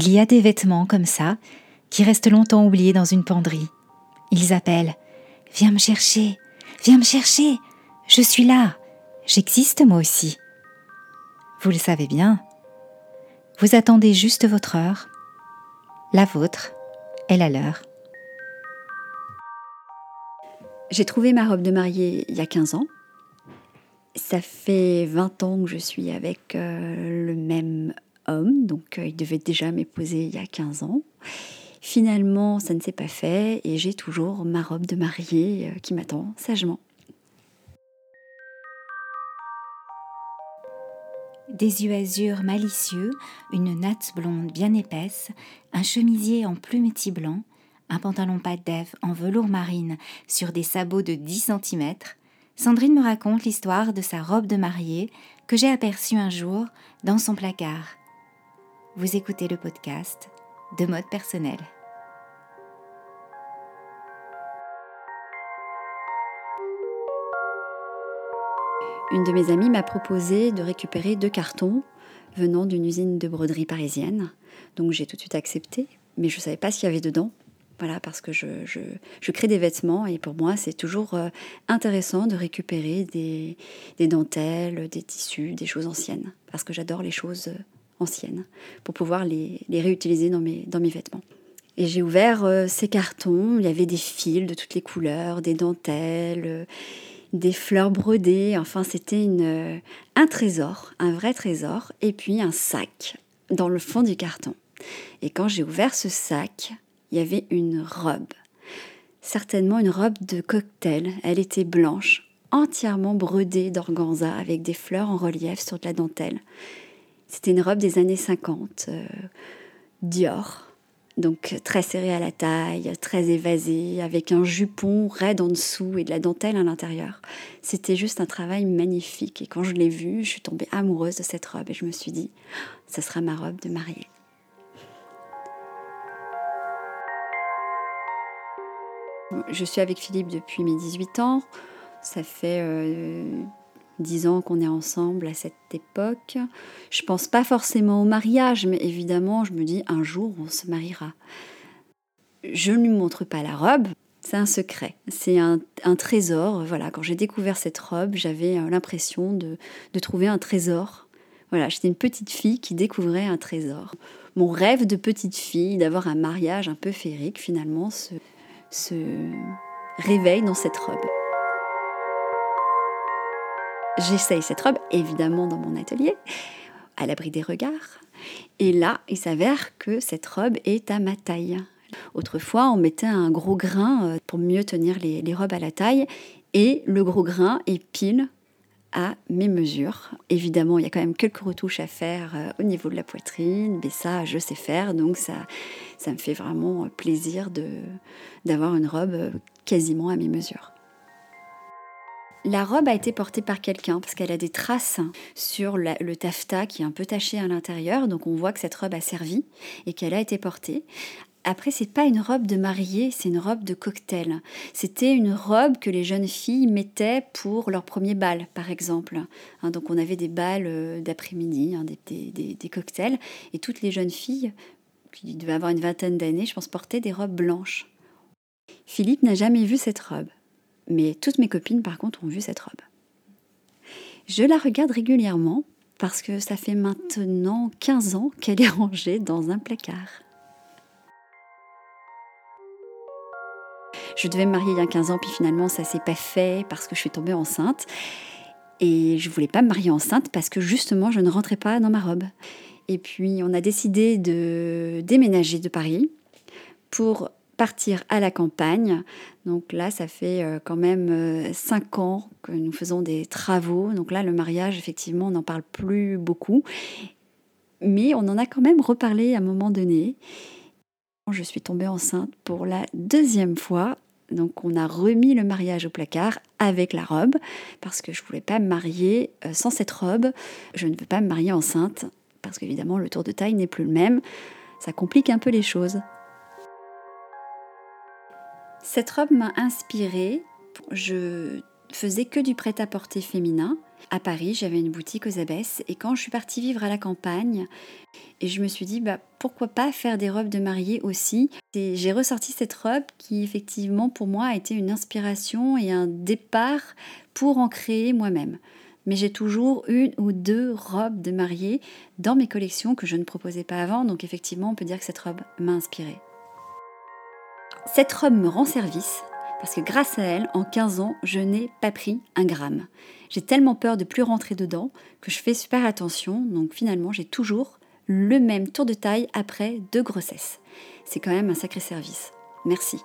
Il y a des vêtements comme ça qui restent longtemps oubliés dans une penderie. Ils appellent Viens me chercher, viens me chercher, je suis là, j'existe moi aussi. Vous le savez bien. Vous attendez juste votre heure, la vôtre et la leur. J'ai trouvé ma robe de mariée il y a 15 ans. Ça fait 20 ans que je suis avec euh, le même donc euh, il devait déjà m'épouser il y a 15 ans. Finalement, ça ne s'est pas fait et j'ai toujours ma robe de mariée euh, qui m'attend sagement. Des yeux azur malicieux, une natte blonde bien épaisse, un chemisier en plumetis blanc, un pantalon pas d'Ève en velours marine sur des sabots de 10 cm, Sandrine me raconte l'histoire de sa robe de mariée que j'ai aperçue un jour dans son placard. Vous écoutez le podcast de mode personnel. Une de mes amies m'a proposé de récupérer deux cartons venant d'une usine de broderie parisienne. Donc j'ai tout de suite accepté, mais je ne savais pas ce qu'il y avait dedans. Voilà, parce que je, crée des vêtements et pour moi, c'est toujours euh, intéressant de récupérer des, des, dentelles, des tissus, des choses anciennes. Parce que j'adore les choses euh, anciennes pour pouvoir les, réutiliser dans mes, vêtements. Et j'ai ouvert euh, ces cartons, il y avait des fils de toutes les couleurs, des dentelles, des fleurs brodées, enfin c'était une, un trésor, un vrai trésor, et puis un sac dans le fond du carton. Et quand j'ai ouvert ce sac, il y avait une robe. Certainement une robe de cocktail. Elle était blanche, entièrement brodée d'organza avec des fleurs en relief sur de la dentelle. C'était une robe des années 50, euh, Dior. Donc très serrée à la taille, très évasée, avec un jupon raide en dessous et de la dentelle à l'intérieur. C'était juste un travail magnifique. Et quand je l'ai vue, je suis tombée amoureuse de cette robe et je me suis dit, ce sera ma robe de mariée. Je suis avec Philippe depuis mes 18 ans. Ça fait euh, 10 ans qu'on est ensemble à cette époque. Je pense pas forcément au mariage, mais évidemment, je me dis un jour on se mariera. Je ne lui montre pas la robe, c'est un secret, c'est un, trésor. Voilà, quand j'ai découvert cette robe, j'avais euh, l'impression de, trouver un trésor. Voilà, j'étais une petite fille qui découvrait un trésor. Mon rêve de petite fille, d'avoir un mariage un peu féerique, finalement, se réveille dans cette robe. J'essaye cette robe, évidemment, dans mon atelier, à l'abri des regards. Et là, il s'avère que cette robe est à ma taille. Autrefois, on mettait un gros grain euh, pour mieux tenir les, robes à la taille, et le gros grain est pile à mes mesures. Évidemment, il y a quand même quelques retouches à faire euh, au niveau de la poitrine, mais ça, je sais faire, donc ça, ça me fait vraiment plaisir d'avoir une robe euh, quasiment à mes mesures. La robe a été portée par quelqu'un parce qu'elle a des traces sur le taffetas qui est un peu taché à l'intérieur, donc on voit que cette robe a servi et qu'elle a été portée. Après, c'est pas une robe de mariée, c'est une robe de cocktail. C'était une robe que les jeunes filles mettaient pour leur premier bal, par exemple. Hein, donc, on avait des balles euh, d'après-midi, hein, des, cocktails, et toutes les jeunes filles, qui devaient avoir une vingtaine d'années, je pense, portaient des robes blanches. Philippe n'a jamais vu cette robe, mais toutes mes copines, par contre, ont vu cette robe. Je la regarde régulièrement parce que ça fait maintenant 15 ans qu'elle est rangée dans un placard. Je devais me marier il y a 15 ans, puis finalement ça s'est pas fait parce que je suis tombée enceinte. Et je voulais pas me marier enceinte parce que justement je ne rentrais pas dans ma robe. Et puis on a décidé de déménager de Paris pour partir à la campagne. Donc là, ça fait euh, quand même 5 euh, ans que nous faisons des travaux. Donc là, le mariage, effectivement, on n'en parle plus beaucoup. Mais on en a quand même reparlé à un moment donné. Je suis tombée enceinte pour la deuxième fois donc on a remis le mariage au placard avec la robe parce que je voulais pas me marier euh, sans cette robe. Je ne veux pas me marier enceinte parce qu'évidemment le tour de taille n'est plus le même. Ça complique un peu les choses. Cette robe m'a inspirée. Je faisais que du prêt-à-porter féminin. À Paris, j'avais une boutique aux abbesses et quand je suis partie vivre à la campagne, et je me suis dit bah pourquoi pas faire des robes de mariée aussi? Et j'ai ressorti cette robe qui effectivement pour moi a été une inspiration et un départ pour en créer moi-même mais j'ai toujours une ou deux robes de mariée dans mes collections que je ne proposais pas avant, donc effectivement on peut dire que cette robe m'a inspirée. Cette robe me rend service parce que grâce à elle, en 15 ans, je n'ai pas pris un gramme. J'ai tellement peur de plus rentrer dedans que je fais super attention, donc finalement j'ai toujours le même tour de taille après deux grossesses. C'est quand même un sacré service. Merci.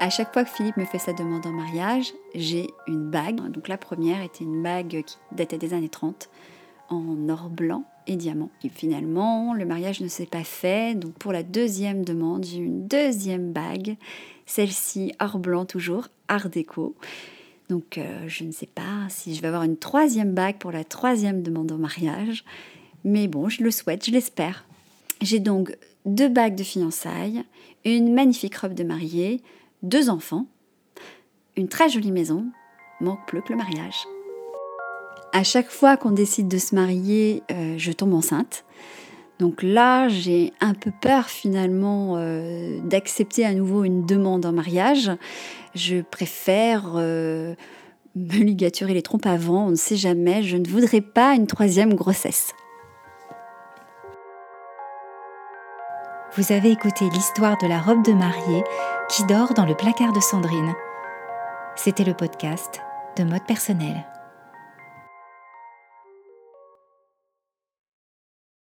À chaque fois que Philippe me fait sa demande en mariage, j'ai une bague. Donc la première était une bague qui datait des années 30 en or blanc et diamant. Et finalement, le mariage ne s'est pas fait. Donc pour la deuxième demande, j'ai une deuxième bague. Celle-ci or blanc toujours, art déco. Donc euh, je ne sais pas si je vais avoir une troisième bague pour la troisième demande en mariage. Mais bon, je le souhaite, je l'espère. J'ai donc deux bagues de fiançailles, une magnifique robe de mariée, deux enfants, une très jolie maison, manque plus que le mariage. À chaque fois qu'on décide de se marier, euh, je tombe enceinte. Donc là, j'ai un peu peur finalement euh, d'accepter à nouveau une demande en mariage. Je préfère euh, me ligaturer les trompes avant, on ne sait jamais. Je ne voudrais pas une troisième grossesse. Vous avez écouté l'histoire de la robe de mariée qui dort dans le placard de Sandrine. C'était le podcast de mode personnel.